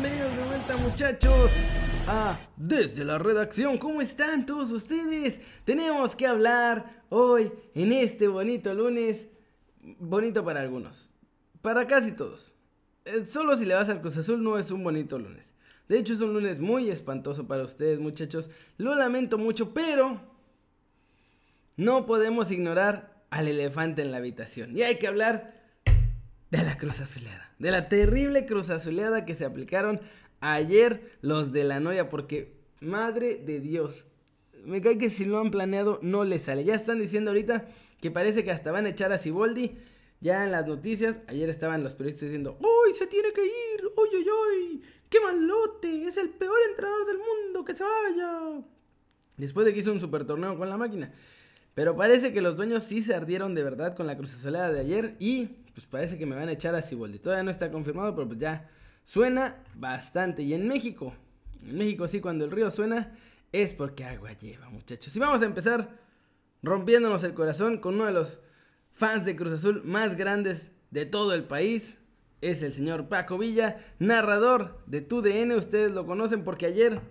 bienvenidos de vuelta muchachos a Desde la redacción. ¿Cómo están todos ustedes? Tenemos que hablar hoy en este bonito lunes. Bonito para algunos, para casi todos. Eh, solo si le vas al Cruz Azul no es un bonito lunes. De hecho es un lunes muy espantoso para ustedes muchachos. Lo lamento mucho, pero no podemos ignorar al elefante en la habitación. Y hay que hablar de la cruz azuleada. De la terrible cruz azuleada que se aplicaron ayer los de la Noria. Porque, madre de Dios, me cae que si lo han planeado no les sale. Ya están diciendo ahorita que parece que hasta van a echar a Siboldi. Ya en las noticias, ayer estaban los periodistas diciendo, ¡Uy, se tiene que ir! ¡Uy, uy, uy! ¡Qué malote! Es el peor entrenador del mundo, que se vaya. Después de que hizo un super torneo con la máquina. Pero parece que los dueños sí se ardieron de verdad con la cruz azuleada de ayer y pues parece que me van a echar a Ciboldi. Todavía no está confirmado, pero pues ya suena bastante. Y en México, en México sí, cuando el río suena es porque agua lleva, muchachos. Y vamos a empezar rompiéndonos el corazón con uno de los fans de Cruz Azul más grandes de todo el país. Es el señor Paco Villa, narrador de TUDN. Ustedes lo conocen porque ayer,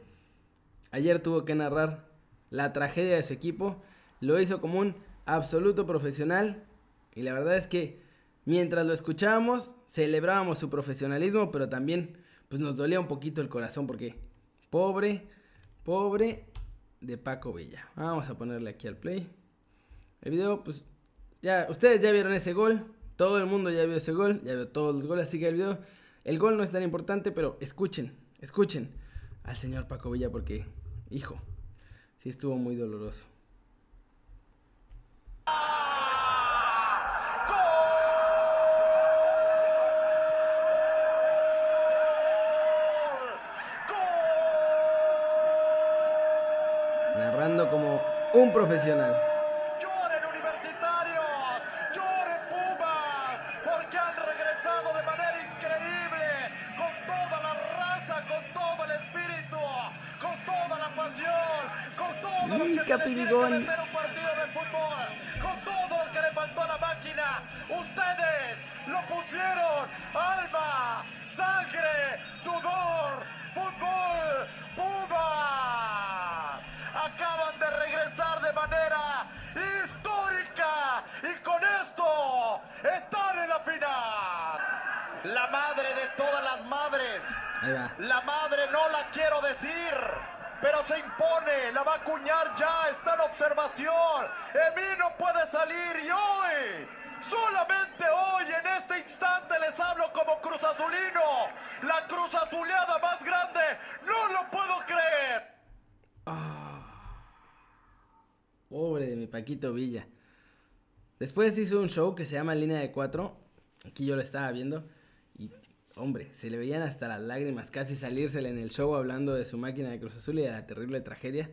ayer tuvo que narrar la tragedia de su equipo lo hizo como un absoluto profesional y la verdad es que mientras lo escuchábamos celebrábamos su profesionalismo, pero también pues nos dolía un poquito el corazón porque pobre, pobre de Paco Villa. Vamos a ponerle aquí al play. El video pues ya ustedes ya vieron ese gol, todo el mundo ya vio ese gol, ya vio todos los goles, así que el video el gol no es tan importante, pero escuchen, escuchen al señor Paco Villa porque hijo, sí estuvo muy doloroso. Profesional. Lloren universitarios, lloren Pumas, porque han regresado de manera increíble, con toda la raza, con todo el espíritu, con toda la pasión, con todo lo que se que meter un partido de fútbol, con todo lo que le faltó a la máquina. Ustedes lo pusieron, alma, sangre, sudor, fútbol, Ahí va. La madre no la quiero decir. Pero se impone, la va a acuñar ya, está en observación. Emi no puede salir y hoy, solamente hoy, en este instante les hablo como Cruz Azulino. La Cruz Azuleada más grande, no lo puedo creer. Pobre de mi Paquito Villa. Después hizo un show que se llama Línea de Cuatro. Aquí yo lo estaba viendo. Hombre, se le veían hasta las lágrimas casi salírsele en el show hablando de su máquina de Cruz Azul y de la terrible tragedia.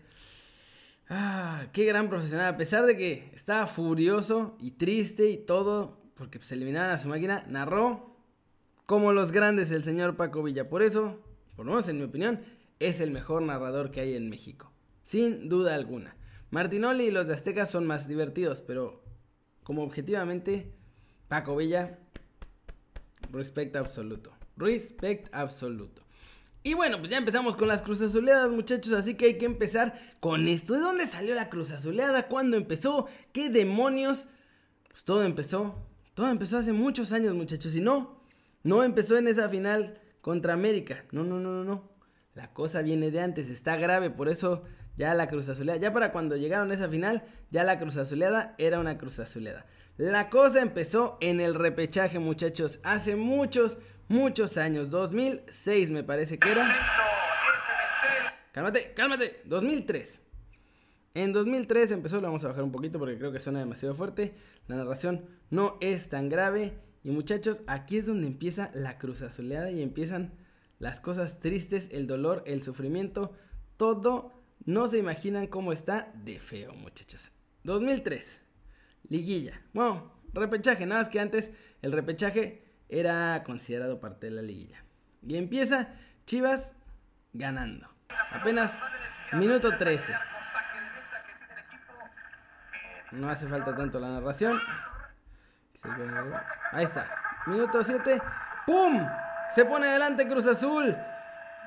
Ah, qué gran profesional. A pesar de que estaba furioso y triste y todo, porque se eliminaban a su máquina, narró como los grandes el señor Paco Villa. Por eso, por lo menos en mi opinión, es el mejor narrador que hay en México. Sin duda alguna. Martinoli y los de Azteca son más divertidos, pero como objetivamente, Paco Villa, respect absoluto. Respect absoluto. Y bueno, pues ya empezamos con las Cruz Azuleadas, muchachos, así que hay que empezar con esto. ¿De dónde salió la Cruz Azuleada? ¿Cuándo empezó? ¿Qué demonios? Pues todo empezó, todo empezó hace muchos años, muchachos, y no, no empezó en esa final contra América. No, no, no, no, no. La cosa viene de antes, está grave, por eso ya la Cruz Azuleada, ya para cuando llegaron a esa final, ya la Cruz Azuleada era una Cruz Azuleada. La cosa empezó en el repechaje, muchachos, hace muchos, muchos años, 2006 me parece que era. Cálmate, cálmate, 2003. En 2003 empezó, lo vamos a bajar un poquito porque creo que suena demasiado fuerte. La narración no es tan grave. Y muchachos, aquí es donde empieza la cruz azuleada y empiezan las cosas tristes, el dolor, el sufrimiento, todo. No se imaginan cómo está de feo, muchachos. 2003, liguilla. Bueno, repechaje, nada más que antes el repechaje era considerado parte de la liguilla. Y empieza Chivas ganando. Apenas minuto 13. No hace falta tanto la narración. Ahí está. Minuto 7. ¡Pum! Se pone adelante Cruz Azul.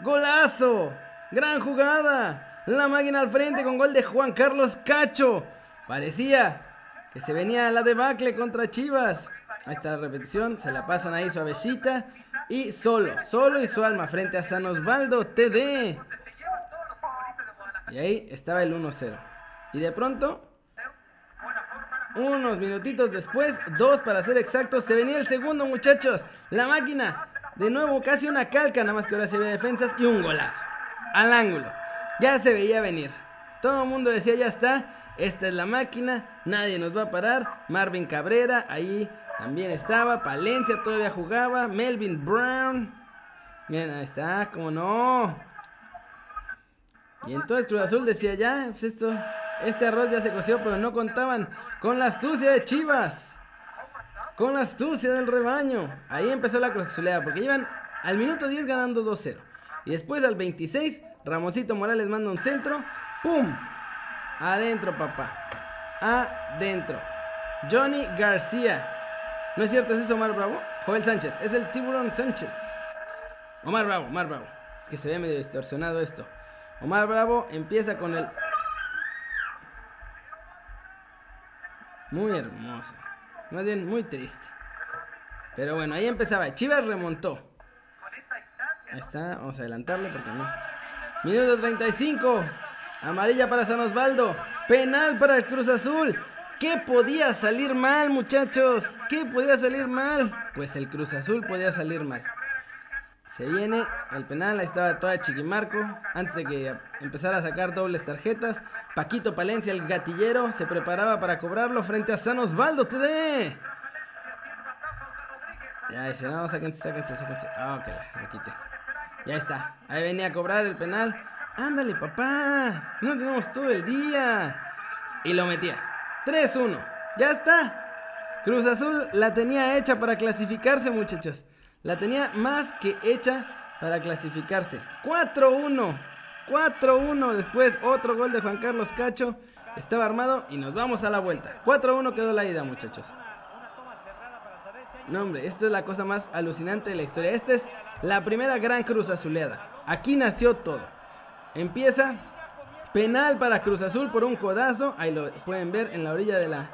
Golazo. Gran jugada. La máquina al frente con gol de Juan Carlos Cacho. Parecía que se venía la debacle contra Chivas. Ahí está la repetición. Se la pasan ahí suavecita. Y solo, solo y su alma frente a San Osvaldo TD. Y ahí estaba el 1-0. Y de pronto, unos minutitos después, dos para ser exactos, se venía el segundo, muchachos. La máquina, de nuevo, casi una calca, nada más que ahora se ve defensas y un golazo. Al ángulo. Ya se veía venir. Todo el mundo decía, ya está. Esta es la máquina, nadie nos va a parar. Marvin Cabrera, ahí también estaba. Palencia todavía jugaba. Melvin Brown. Miren, ahí está, como no. Y entonces Cruz Azul decía ya, pues esto, este arroz ya se coció, pero no contaban con la astucia de Chivas. Con la astucia del rebaño. Ahí empezó la Cruz Azulea, porque iban al minuto 10 ganando 2-0. Y después al 26, Ramoncito Morales manda un centro. ¡Pum! Adentro, papá. Adentro. Johnny García. ¿No es cierto? ¿Es eso Omar Bravo? Joel Sánchez. Es el tiburón Sánchez. Omar Bravo, Omar Bravo. Es que se ve medio distorsionado esto. Omar Bravo empieza con el... Muy hermoso. Más bien, muy triste. Pero bueno, ahí empezaba. Chivas remontó. Ahí está. Vamos a adelantarle porque no. Minuto 35. Amarilla para San Osvaldo. Penal para el Cruz Azul. ¿Qué podía salir mal, muchachos? ¿Qué podía salir mal? Pues el Cruz Azul podía salir mal. Se viene el penal, ahí estaba toda Chiquimarco. Antes de que empezara a sacar dobles tarjetas. Paquito Palencia, el gatillero, se preparaba para cobrarlo frente a San Osvaldo TD. Ya dice, no, sáquense, sáquense, sáquense. Ah, ok, lo quité. Ya está. Ahí venía a cobrar el penal. Ándale, papá. No tenemos todo el día. Y lo metía. 3-1. Ya está. Cruz Azul la tenía hecha para clasificarse, muchachos. La tenía más que hecha para clasificarse. 4-1. 4-1. Después otro gol de Juan Carlos Cacho. Estaba armado y nos vamos a la vuelta. 4-1 quedó la ida, muchachos. No, hombre, esto es la cosa más alucinante de la historia. Esta es la primera gran Cruz Azuleada. Aquí nació todo. Empieza penal para Cruz Azul por un codazo. Ahí lo pueden ver en la orilla de la,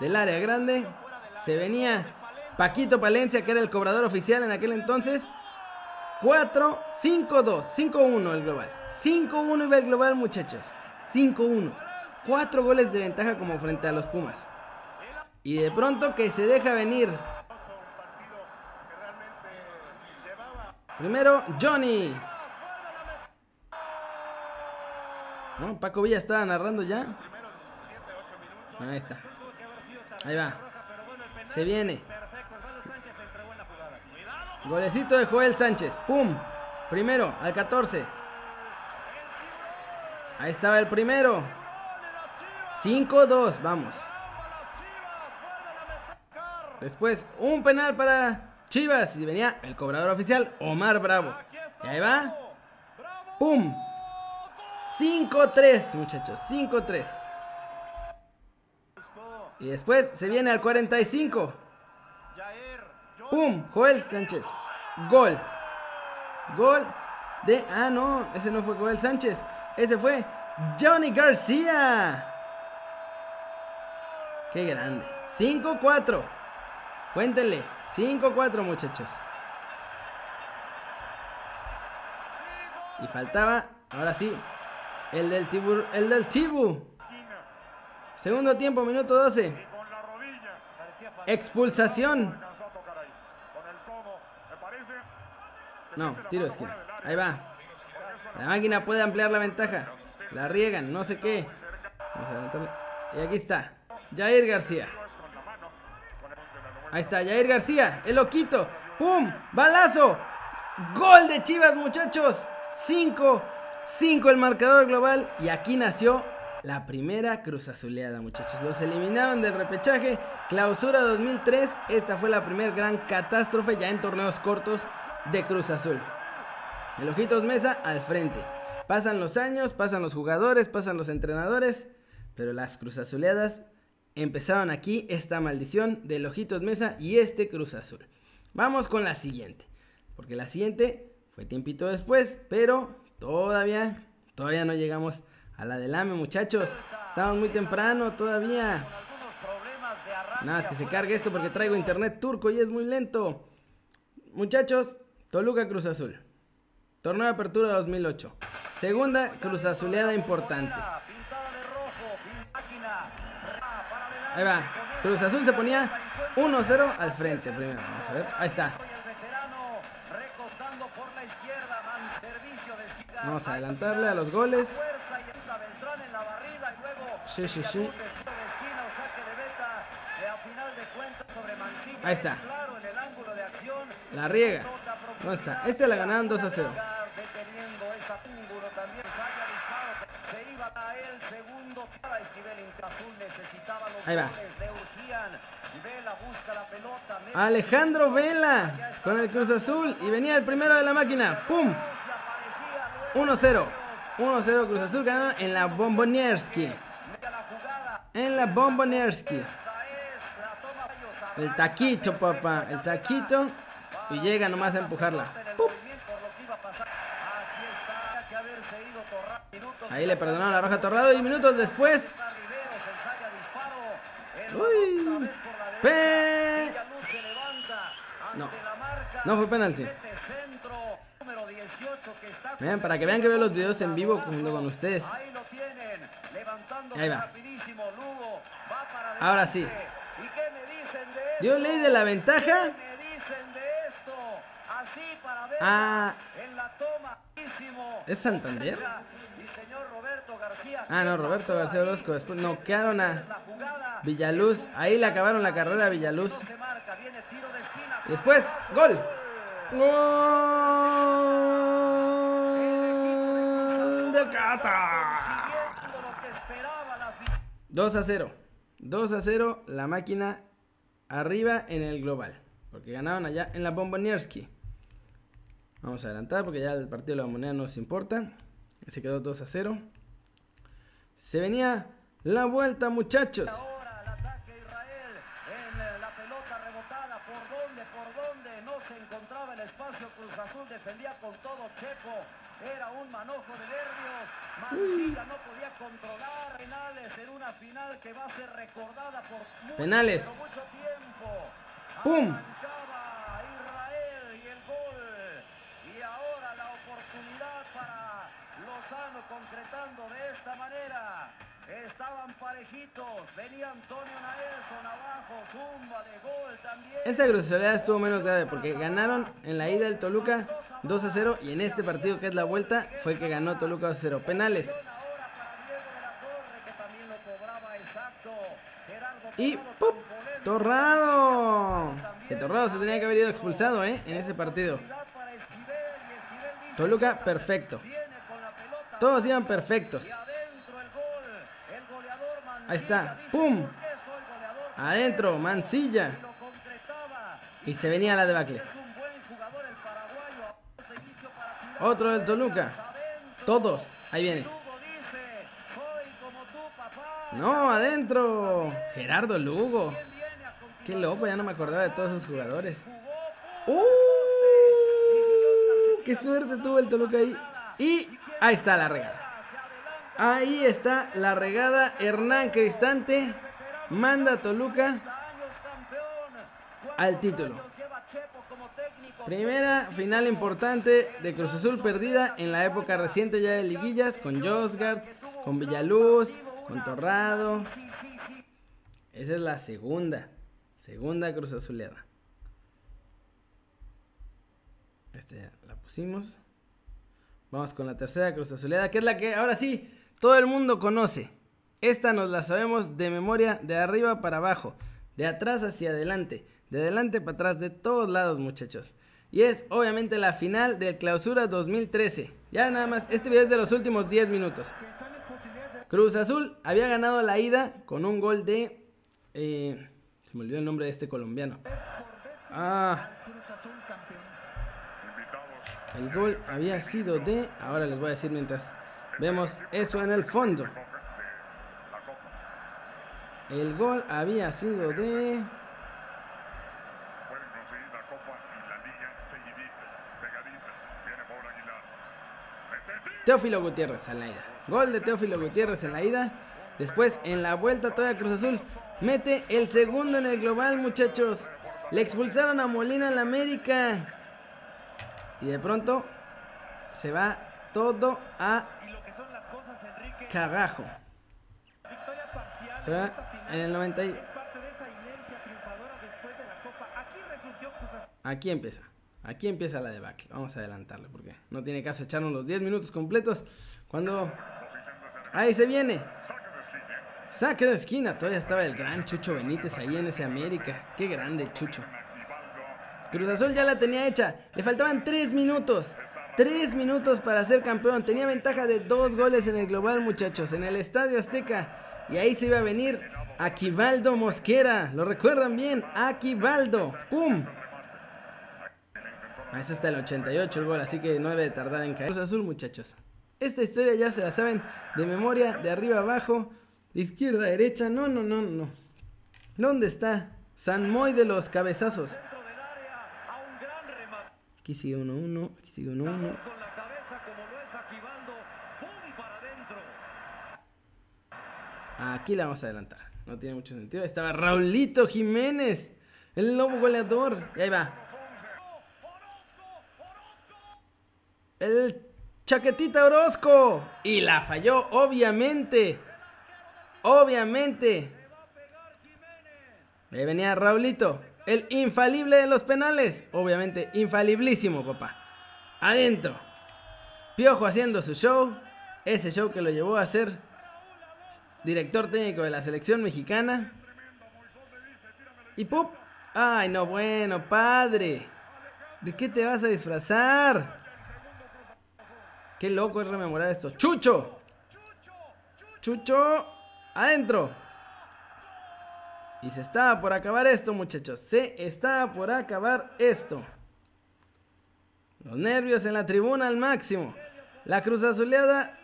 del área grande. Se venía Paquito Palencia, que era el cobrador oficial en aquel entonces. 4, 5, 2, 5, 1 el global. 5, 1 iba el global, muchachos. 5, 1. 4 goles de ventaja como frente a los Pumas. Y de pronto que se deja venir. Primero, Johnny. No, Paco Villa estaba narrando ya. Ahí está. Ahí va. Se viene. Golecito de Joel Sánchez. ¡Pum! Primero, al 14. Ahí estaba el primero. 5-2, vamos. Después, un penal para Chivas. Y venía el cobrador oficial, Omar Bravo. Y ahí va. ¡Pum! 5-3, muchachos. 5-3. Y después se viene al 45. ¡Pum! Joel Sánchez. Gol. Gol de... Ah, no. Ese no fue Joel Sánchez. Ese fue Johnny García. Qué grande. 5-4. Cuéntenle. 5-4 muchachos. Y faltaba, ahora sí, el del Tibu. El del Tibu. Segundo tiempo, minuto 12. Expulsación. No, tiro esquina. Ahí va. La máquina puede ampliar la ventaja. La riegan, no sé qué. Y aquí está. Jair García. Ahí está, Jair García. El loquito. ¡Pum! ¡Balazo! ¡Gol de Chivas, muchachos! 5. 5 el marcador global. Y aquí nació la primera Cruz Azuleada, muchachos. Los eliminaron del repechaje. Clausura 2003. Esta fue la primera gran catástrofe ya en torneos cortos de Cruz Azul. El Ojitos Mesa al frente. Pasan los años, pasan los jugadores, pasan los entrenadores, pero las Cruz Azuleadas empezaron aquí esta maldición del Ojitos Mesa y este Cruz Azul. Vamos con la siguiente, porque la siguiente Fue tiempito después, pero todavía, todavía no llegamos a la del AME, muchachos. Estamos muy temprano todavía. Nada más que se cargue esto porque traigo internet turco y es muy lento. Muchachos, Toluca Cruz Azul. Torneo de apertura 2008. Segunda Cruz Azuleada importante. Ahí va. Cruz Azul se ponía 1-0 al frente primero. A ver. Ahí está. Vamos a adelantarle a los goles. Sí, sí, sí. Ahí está. La riega. ¿Dónde está? Este la ganaron 2 a 0. Él segundo. Para Esquivel Azul necesitaba los Ahí va. goles. Le urgían. Vela busca la pelota. Alejandro Vela con el Cruz Azul y venía el primero de la máquina. ¡Pum! se aparecía luego 1-0. 1-0 Cruz Azul ganó en la Bombonierski. En la Bombonierski. El taquito, papá. El taquito. Y llega nomás a empujarla. el. Ahí le perdonaron la roja a Torrado y minutos después. Uy. Pe- No. No fue penalti. Mete centro, número 18 que está Vean, para que vean que veo los videos en vivo junto con ustedes. Ahí va. Ahora sí. Dio ley de la ventaja. Ah. ¿Es Santander? Ah, no, ¿qué Roberto García? Orozco. Después noquearon a. Villaluz. Ahí le acabaron la carrera a Villaluz. Después, gol. Gol de Cata. Siguiendo lo que esperaba la afición. 2 a 0. 2 a 0 la máquina arriba en el global. Porque ganaron allá en la Bombonierski. Vamos a adelantar porque ya el partido de la Bombonera no nos importa. Se quedó 2 a 0. Se venía la vuelta, muchachos. Ahora el ataque a Israel en eh, la pelota rebotada. ¿Por dónde? ¿Por dónde? No se encontraba el espacio. Cruz Azul defendía con todo Checo. Era un manojo de nervios. Mancilla no podía controlar. Penales en una final que va a ser recordada por mucho, Penales. pero mucho tiempo. ¡Pum! Arrancaba Lozano concretando de esta manera. Estaban parejitos. Venía Antonio Naelson abajo. Zumba de gol también. Esta grosería estuvo menos grave porque ganaron en la ida del Toluca 2 a 0 y en este partido que es la vuelta fue que ganó Toluca 2 a 0. Penales. Y Torrado. Que Torrado se tenía que haber ido expulsado ¿eh? en ese partido. Toluca perfecto. Todos iban perfectos. Ahí está. ¡Pum! Adentro, Mancilla. Y se venía la debacle. Otro del Toluca. Todos. Ahí viene. No, adentro. Gerardo Lugo. Qué loco, ya no me acordaba de todos esos jugadores. ¡Uh! ¡Qué suerte tuvo el Toluca ahí! Y ahí está la regada. Ahí está la regada. Hernán Cristante manda a Toluca al título. Primera final importante de Cruz Azul perdida en la época reciente ya de liguillas con Josgard, con Villaluz, con Torrado. Esa es la segunda, segunda Cruz Azuleada. Esta ya la pusimos. Vamos con la tercera Cruz Azuleada, que es la que ahora sí todo el mundo conoce. Esta nos la sabemos de memoria, de arriba para abajo, de atrás hacia adelante, de adelante para atrás, de todos lados, muchachos. Y es obviamente la final del Clausura 2013. Ya nada más, este video es de los últimos 10 minutos. Cruz Azul había ganado la ida con un gol de. eh, se me olvidó el nombre de este colombiano. Ah. El gol había sido de. Ahora les voy a decir mientras vemos eso en el fondo. El gol había sido de. Teófilo Gutiérrez en la ida. Gol de Teófilo Gutiérrez en la ida. Después, en la vuelta, todavía Cruz Azul mete el segundo en el global, muchachos. Le expulsaron a Molina en la América. Y de pronto se va todo a Y lo que son las cosas, Enrique. cagajo. Victoria parcial Pero en el 90 y- es parte de esa inercia triunfadora después de la Copa. Aquí resurgió Cruz Azul. Aquí empieza. Aquí empieza la debacle. Vamos a adelantarle porque no tiene caso echarnos los 10 minutos completos. Cuando. Ahí se viene. Saque de esquina. Todavía estaba el gran Chucho Benítez ahí en ese América. Qué grande el Chucho. Cruz Azul ya la tenía hecha. Le faltaban 3 minutos. 3 minutos para ser campeón. Tenía ventaja de 2 goles en el global, muchachos. En el Estadio Azteca. Y ahí se iba a venir Aquivaldo Mosquera. ¿Lo recuerdan bien? Aquivaldo. ¡Pum! Ah, ese está el 88 el gol, así que no debe de tardar en caer. Cruz Azul, muchachos. Esta historia ya se la saben de memoria, de arriba abajo, izquierda a derecha. No, no, no, no. ¿Dónde está? San Moy de los cabezazos. Dentro del área a un gran remate. Aquí sigue 1-1, aquí sigue 1-1. Con la cabeza como lo es Aquivaldo. ¡Pum! Para adentro. Aquí la vamos a adelantar. No tiene mucho sentido. Ahí Estaba Raulito Jiménez, el lobo goleador. Y ahí va. El Chaquetita Orozco. Y la falló, obviamente. Obviamente. Ahí venía Raulito. El infalible de los penales. Obviamente, infaliblísimo, papá. Adentro. Piojo haciendo su show. Ese show que lo llevó a ser director técnico de la selección mexicana. Y ¡pup! ¡Ay, no, bueno, padre! ¿De qué te vas a disfrazar? Qué loco es rememorar esto. ¡Chucho! ¡Chucho! ¡Adentro! Y se estaba por acabar esto, muchachos. Se estaba por acabar esto. Los nervios en la tribuna al máximo. La cruz azuleada.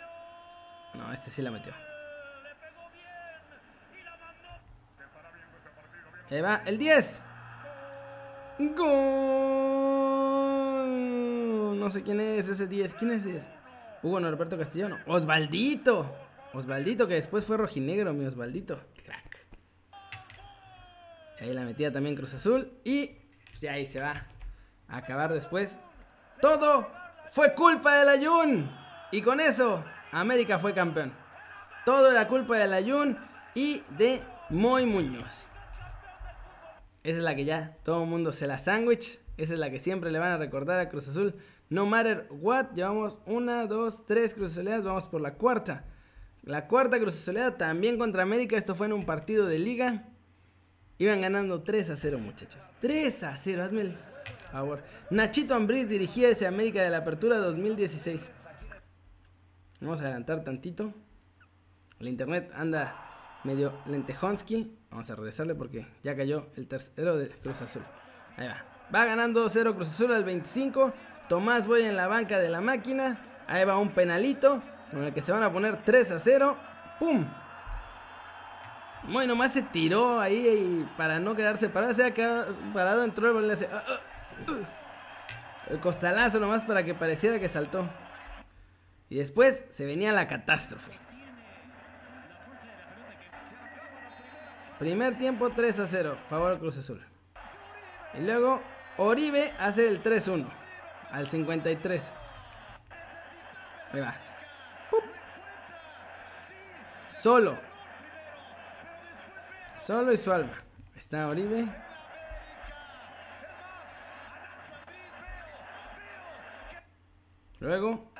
No, este sí la metió. Ahí va, el 10. Gol. No sé quién es ese 10. ¿Quién es ese? Hugo Norberto Castellano. Osvaldito. Osvaldito, que después fue rojinegro, mi Osvaldito. Ahí la metía también Cruz Azul. Y pues, ahí se va a acabar después. Todo fue culpa del Ayun. Y con eso, América fue campeón. Todo era culpa del Ayun y de Moy Muñoz. Esa es la que ya todo el mundo se la sándwich. Esa es la que siempre le van a recordar a Cruz Azul. No matter what. Llevamos una, dos, tres Cruz Azuleadas. Vamos por la cuarta. La cuarta Cruz Azuleada también contra América. Esto fue en un partido de liga. Iban ganando 3 a 0, muchachos. 3 a 0, hazme el favor. Nachito Ambriz dirigía ese América de la Apertura 2016. Vamos a adelantar tantito. El internet anda medio lentejonsky. Vamos a regresarle porque ya cayó el tercero de Cruz Azul. Ahí va. Va ganando 2-0 Cruz Azul al 25. Tomás Boy en la banca de la máquina. Ahí va un penalito con el que se van a poner 3 a 0. ¡Pum! Muy nomás se tiró ahí y para no quedarse parado. Se ha quedado parado, entró el balón hace. ah, ah, uh. El costalazo nomás para que pareciera que saltó. Y después se venía la catástrofe. Primer tiempo 3 a 0, favor Cruz Azul. Y luego Oribe hace el 3-1 al 53. Ahí va. ¡Pup! Solo. Solo y su alma. Está Oribe. Luego.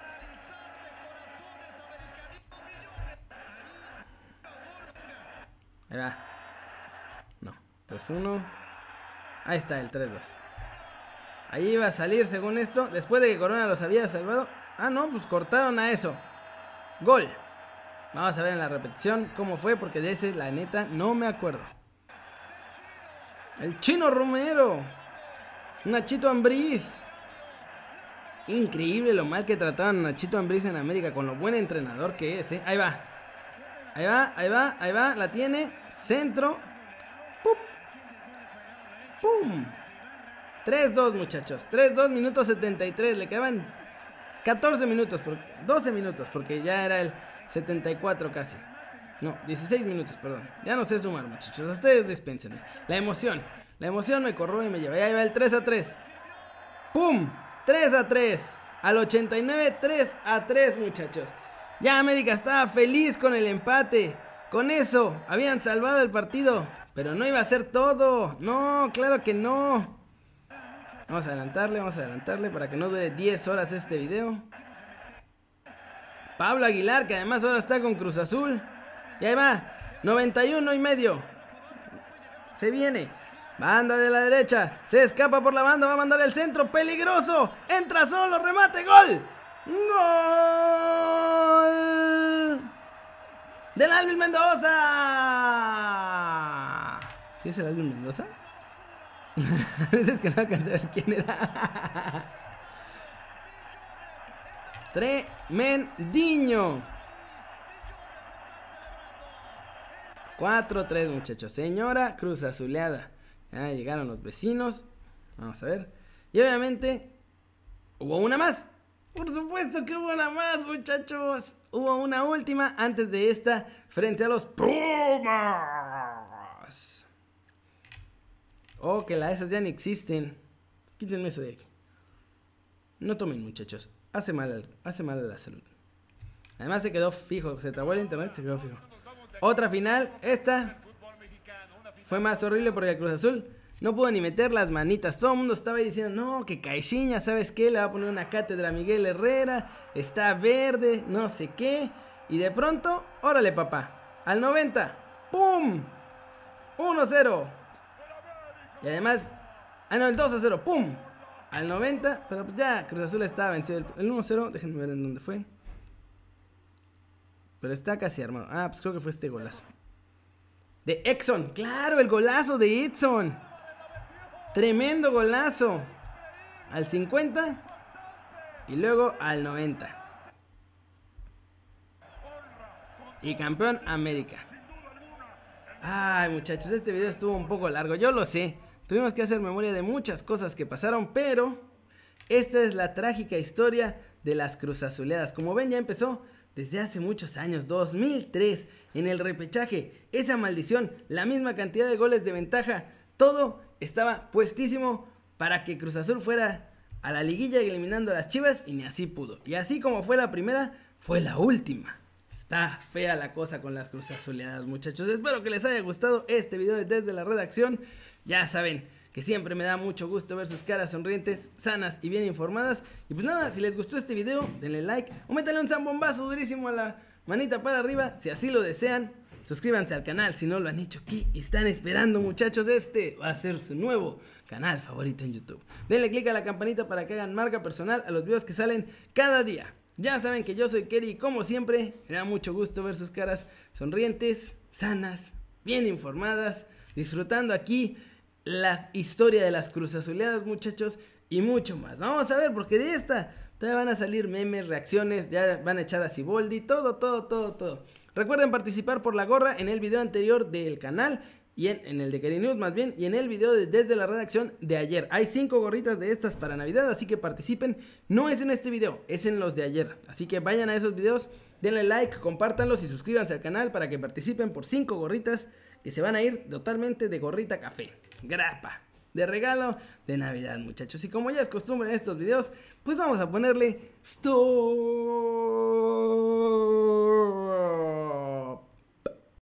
Va. No. 3-1. Ahí está el 3-2. Ahí iba a salir según esto. Después de que Corona los había salvado. Ah, no, pues cortaron a eso. Gol. Vamos a ver en la repetición cómo fue, porque de ese, la neta, no me acuerdo. El chino Romero. Nachito Ambriz. Increíble lo mal que trataban a Nachito Ambriz en América, con lo buen entrenador que es, ¿eh? Ahí va. Ahí va, ahí va, ahí va. La tiene. Centro. ¡Pup! ¡Pum! 3-2 muchachos. 3-2 minutos 73. Le quedaban 14 minutos. 12 minutos. Porque ya era el 74 casi. No, 16 minutos, perdón. Ya no sé sumar muchachos. Ustedes dispensen. La emoción. La emoción me corroe y me lleva. Ya va el 3 a 3. ¡Pum! 3 a 3. Al 89, 3 a 3, muchachos. Ya América estaba feliz con el empate. Con eso, habían salvado el partido. Pero no iba a ser todo. No, claro que no. Vamos a adelantarle, vamos a adelantarle para que no dure 10 horas este video. Pablo Aguilar, que además ahora está con Cruz Azul. Y ahí va, 91 y medio. Se viene. Banda de la derecha. Se escapa por la banda. Va a mandar el centro. Peligroso. Entra solo. Remate. Gol. Gol. Del Alvin Mendoza. ¿Sí es el Alvin Mendoza? es que no alcancé a ver quién era. Tremendinho. 4-3 muchachos. Señora Cruz Azuleada. Ya llegaron los vecinos. Vamos a ver. Y obviamente hubo una más. Por supuesto que hubo una más, muchachos. Hubo una última antes de esta frente a los Pumas. Oh, que las esas ya no existen. Quítenme eso de aquí. No tomen, muchachos. Hace mal, hace mal a la salud. Además se quedó fijo. Se trabó el internet, se quedó fijo. Otra final. Esta fue más horrible porque el Cruz Azul no pudo ni meter las manitas. Todo el mundo estaba diciendo, no, que Caixinha, ¿sabes qué? Le va a poner una cátedra Miguel Herrera. Está verde, no sé qué. Y de pronto, órale papá. Al 90. ¡Pum! 1-0. Y además, ah no, el 2-0. ¡Pum! Al 90. Pero pues ya, Cruz Azul estaba vencido. El 1-0, déjenme ver en dónde fue. Pero está casi armado. Ah, pues creo que fue este golazo. De Exxon. Claro, el golazo de Edson. Tremendo golazo. Al 50. Y luego al 90. Y campeón América. Ay, muchachos, este video estuvo un poco largo. Yo lo sé. Tuvimos que hacer memoria de muchas cosas que pasaron, pero esta es la trágica historia de las Cruz Azuleadas. Como ven, ya empezó desde hace muchos años, 2003, en el repechaje. Esa maldición, la misma cantidad de goles de ventaja, todo estaba puestísimo para que Cruz Azul fuera a la liguilla eliminando a las Chivas y ni así pudo. Y así como fue la primera, fue la última. Está fea la cosa con las Cruz Azuleadas, muchachos. Espero que les haya gustado este video desde la redacción. Ya saben, que siempre me da mucho gusto ver sus caras sonrientes, sanas y bien informadas. Y pues nada, si les gustó este video, denle like o métanle un zambombazo durísimo a la manita para arriba, si así lo desean. Suscríbanse al canal si no lo han hecho aquí están esperando muchachos, este va a ser su nuevo canal favorito en YouTube. Denle click a la campanita para que hagan marca personal a los videos que salen cada día. Ya saben que yo soy Kerry como siempre me da mucho gusto ver sus caras sonrientes, sanas, bien informadas, disfrutando aquí la historia de las Cruz Azuleadas, muchachos, y mucho más. Vamos a ver, porque de esta todavía van a salir memes, reacciones, ya van a echar a Ciboldi, todo, todo, todo, todo. Recuerden participar por la gorra en el video anterior del canal y en, el de Kerry News más bien, y en el video de, desde la redacción de ayer. Hay cinco gorritas de estas para Navidad, así que participen. No es en este video, es en los de ayer. Así que vayan a esos videos, denle like, compártanlos y suscríbanse al canal para que participen por cinco gorritas que se van a ir totalmente de gorrita café grapa de regalo de Navidad, muchachos. Y como ya es costumbre en estos videos, pues vamos a ponerle stop.